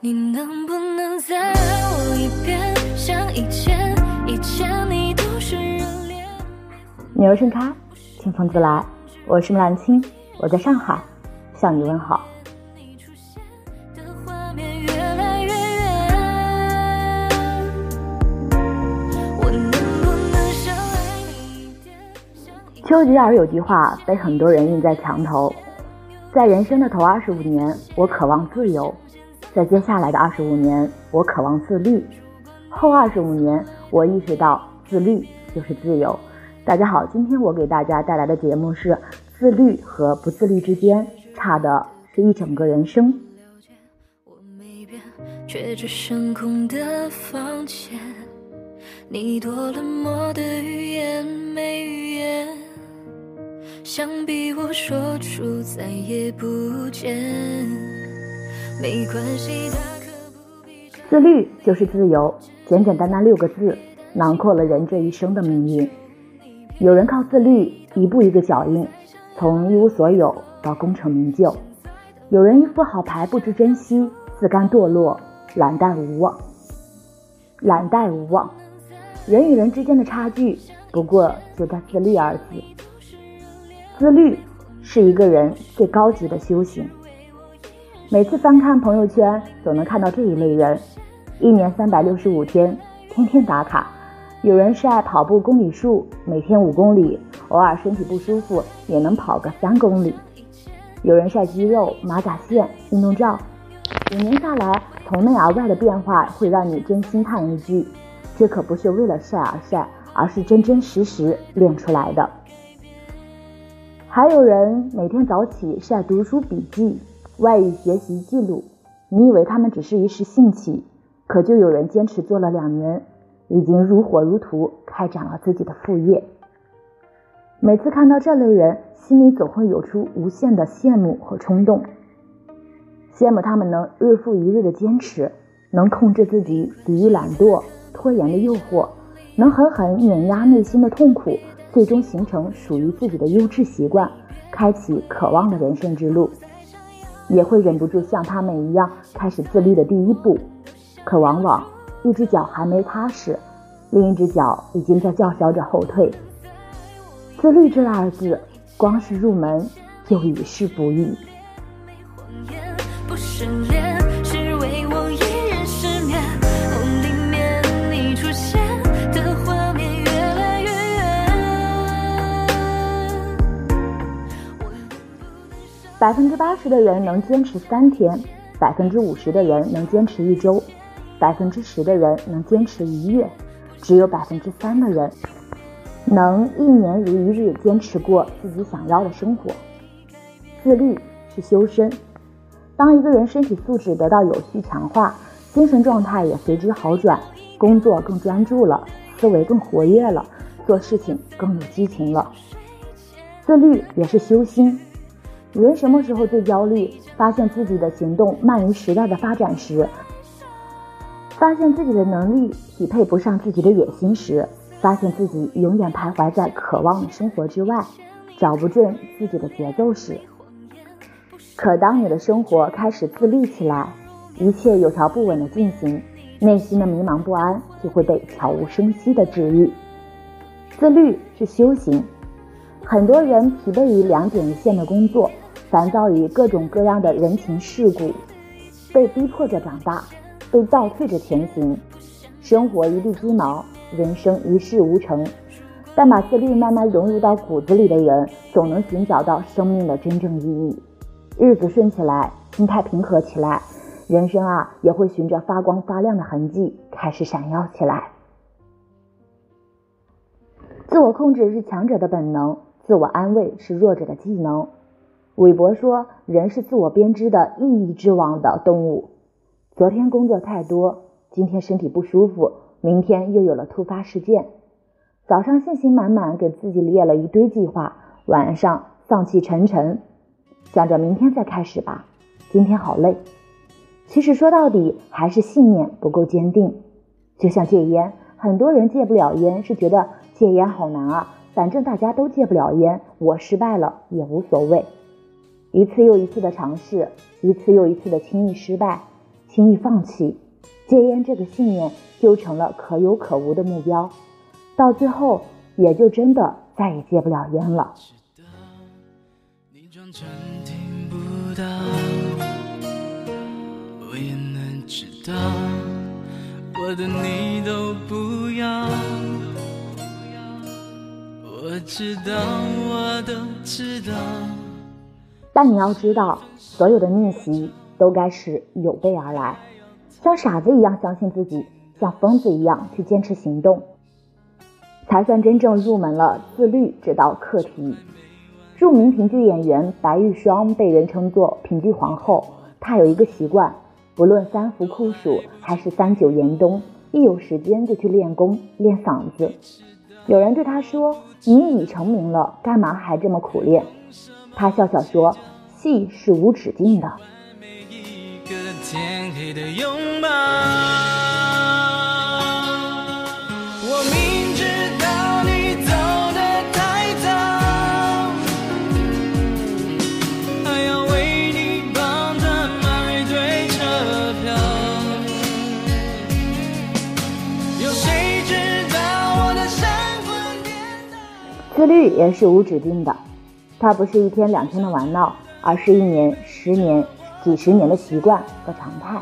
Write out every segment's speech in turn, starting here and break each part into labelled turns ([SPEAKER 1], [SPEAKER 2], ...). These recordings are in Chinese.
[SPEAKER 1] 你能不能再爱我一遍？像以前，以前你都是热恋。
[SPEAKER 2] 鸟儿盛开，清风自来。我是木兰青，我在上海向你问好。
[SPEAKER 1] 你出现的画面越来越远，我能不能少爱你一点？像以
[SPEAKER 2] 丘吉尔有句话被很多人印在墙头：在人生的头二十五年，我渴望自由；在接下来的二十五年，我渴望自律；后二十五年，我意识到自律就是自由。大家好，今天我给大家带来的节目是：自律和不自律之间差的是一整个人生。
[SPEAKER 1] 却只剩空的房间。你多冷漠的语言，没语言。想逼我说出再也不见。没关系，大可。
[SPEAKER 2] 自律就是自由，简简单单六个字，囊括了人这一生的命运。有人靠自律一步一个脚印，从一无所有到功成名就；有人一副好牌不知珍惜，自甘堕落，懒怠无望。懒怠无望，人与人之间的差距不过就在自律二字。自律是一个人最高级的修行。每次翻看朋友圈，总能看到这一类人：一年三百六十五天，天天打卡。有人晒跑步公里数，每天五公里，偶尔身体不舒服也能跑个三公里。有人晒肌肉、马甲线、运动照，五年下来，从内而外的变化会让你真心叹一句：这可不是为了晒而晒，而是真真实实练出来的。还有人每天早起晒读书笔记、外语学习记录，你以为他们只是一时兴起，可就有人坚持做了两年，已经如火如荼开展了自己的副业。每次看到这类人，心里总会有出无限的羡慕和冲动，羡慕他们能日复一日的坚持，能控制自己抵御懒惰、拖延的诱惑，能狠狠碾压内心的痛苦，最终形成属于自己的优质习惯，开启渴望的人生之路。也会忍不住像他们一样开始自律的第一步，可往往一只脚还没踏实，另一只脚已经在叫嚣着后退。自律这二字，光是入门就已是不易。百分之八十的人能坚持三天，百分之五十的人能坚持一周，百分之十的人能坚持一月，只有百分之三的人能一年如一日坚持过自己想要的生活。自律是修身，当一个人身体素质得到有序强化，精神状态也随之好转，工作更专注了，思维更活跃了，做事情更有激情了。自律也是修心。人什么时候最焦虑？发现自己的行动慢于时代的发展时，发现自己的能力匹配不上自己的野心时，发现自己永远徘徊在渴望的生活之外，找不准自己的节奏时。可当你的生活开始自律起来，一切有条不紊的进行，内心的迷茫不安就会被悄无声息的治愈。自律是修行，很多人疲惫于两点一线的工作，烦躁于各种各样的人情世故，被逼迫着长大，被倒退着前行，生活一地鸡毛，人生一事无成。但把自律慢慢融入到骨子里的人，总能寻找到生命的真正意义。日子顺起来，心态平和起来，人生啊也会循着发光发亮的痕迹开始闪耀起来。自我控制是强者的本能，自我安慰是弱者的技能。韦伯说：“人是自我编织的意义之网的动物。昨天工作太多，今天身体不舒服，明天又有了突发事件。早上信心满满，给自己列了一堆计划，晚上丧气沉沉，想着明天再开始吧。今天好累。其实说到底，还是信念不够坚定。就像戒烟，很多人戒不了烟，是觉得戒烟好难啊，反正大家都戒不了烟，我失败了也无所谓。一次又一次的尝试，一次又一次的轻易失败，轻易放弃，戒烟这个信念就成了可有可无的目标，到最后也就真的再也戒不了烟了。我。知道，我都知道。但你要知道，所有的逆袭都该是有备而来。像傻子一样相信自己，像疯子一样去坚持行动，才算真正入门了自律这道课题。著名评剧演员白玉霜被人称作评剧皇后。她有一个习惯，不论三伏酷暑还是三九严冬，一有时间就去练功练嗓子。有人对她说：“你已成名了，干嘛还这么苦练？”她笑笑说：“戏是无止境的。”自律也是无止境的，它不是一天两天的玩闹，而是一年、十年、几十年的习惯和常态。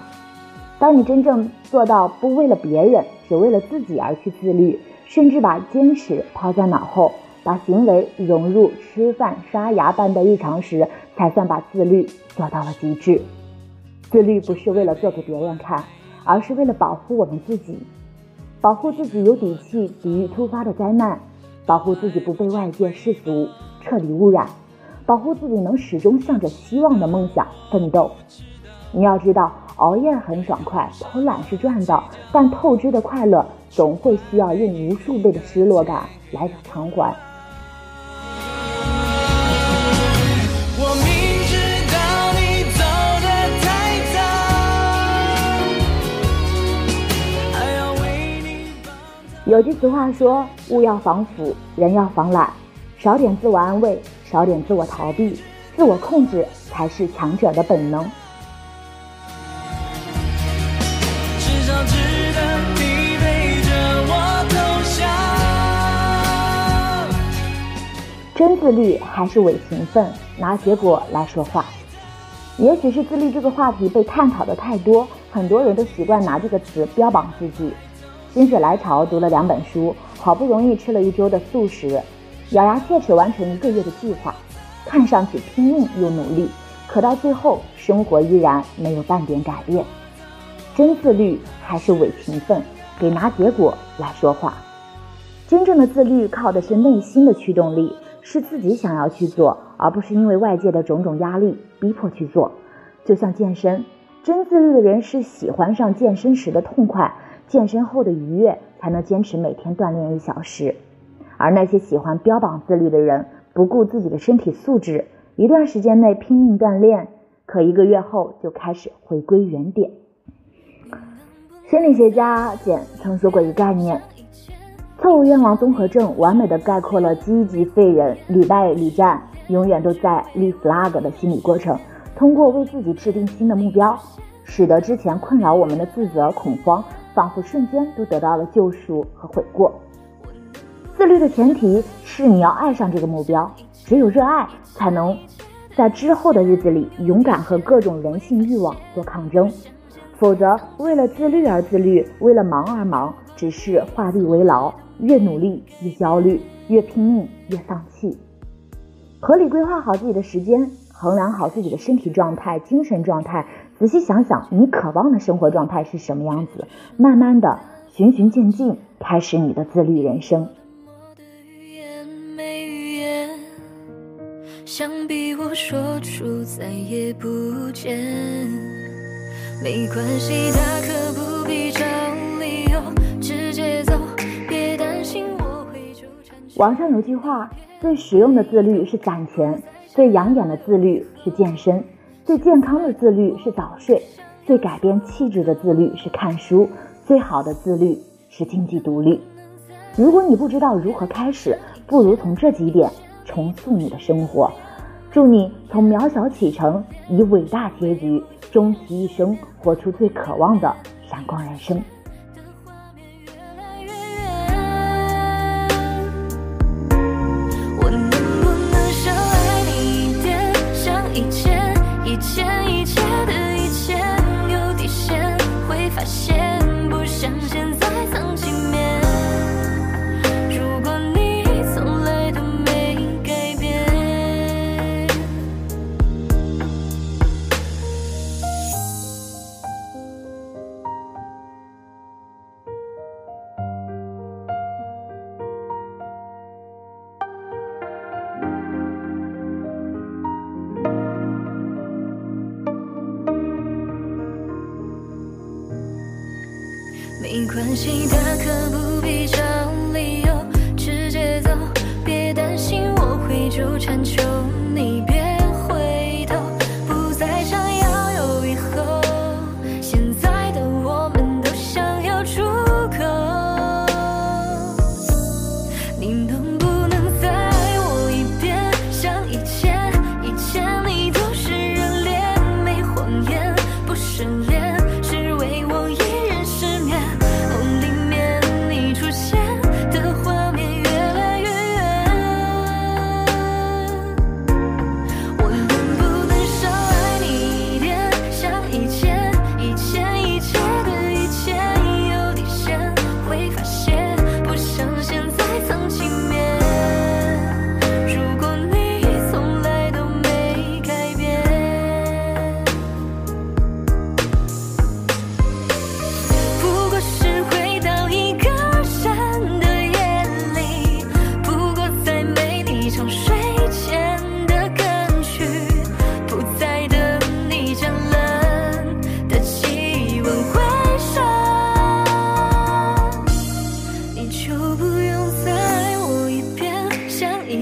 [SPEAKER 2] 当你真正做到不为了别人，只为了自己而去自律，甚至把坚持抛在脑后，把行为融入吃饭、刷牙般的日常时，才算把自律做到了极致。自律不是为了做给别人看，而是为了保护我们自己，保护自己有底气抵御突发的灾难。保护自己不被外界世俗彻底污染，保护自己能始终向着希望的梦想奋斗。你要知道，熬夜很爽快，偷懒是赚到，但透支的快乐总会需要用无数倍的失落感来偿还。有句俗话说：“物要防腐，人要防懒，少点自我安慰，少点自我逃避，自我控制才是强者的本能。”真自律还是伪勤奋？拿结果来说话。也许是自律这个话题被探讨的太多，很多人都习惯拿这个词标榜自己。心血来潮读了两本书，好不容易吃了一周的素食，咬牙切齿完成一个月的计划，看上去拼命又努力，可到最后生活依然没有半点改变。真自律还是伪勤奋？给拿结果来说话。真正的自律靠的是内心的驱动力，是自己想要去做，而不是因为外界的种种压力逼迫去做。就像健身，真自律的人是喜欢上健身时的痛快。健身后的愉悦，才能坚持每天锻炼一小时。而那些喜欢标榜自律的人，不顾自己的身体素质，一段时间内拼命锻炼，可一个月后就开始回归原点。心理学家简曾说过一个概念：错误愿望综合症，完美的概括了积极废人屡败屡战，永远都在立 flag 的心理过程。通过为自己制定新的目标，使得之前困扰我们的自责、恐慌。仿佛瞬间都得到了救赎和悔过。自律的前提是你要爱上这个目标，只有热爱，才能在之后的日子里勇敢和各种人性欲望做抗争。否则，为了自律而自律，为了忙而忙，只是画地为牢，越努力越焦虑，越拼命越丧气。合理规划好自己的时间，衡量好自己的身体状态、精神状态。仔细想想，你渴望的生活状态是什么样子？慢慢的，循循渐进，开始你的自律人生。想必我说出再也不见，没关系，大可不必找理由，直接走，别担心我会纠缠。网上有句话，最实用的自律是攒钱，最养眼的自律是健身。最健康的自律是早睡，最改变气质的自律是看书，最好的自律是经济独立。如果你不知道如何开始，不如从这几点重塑你的生活。祝你从渺小启程，以伟大结局，终其一生活出最渴望的闪光人生。
[SPEAKER 1] 成全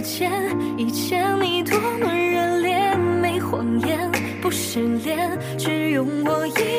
[SPEAKER 1] 前以前你多么热烈没谎言不失联只用我一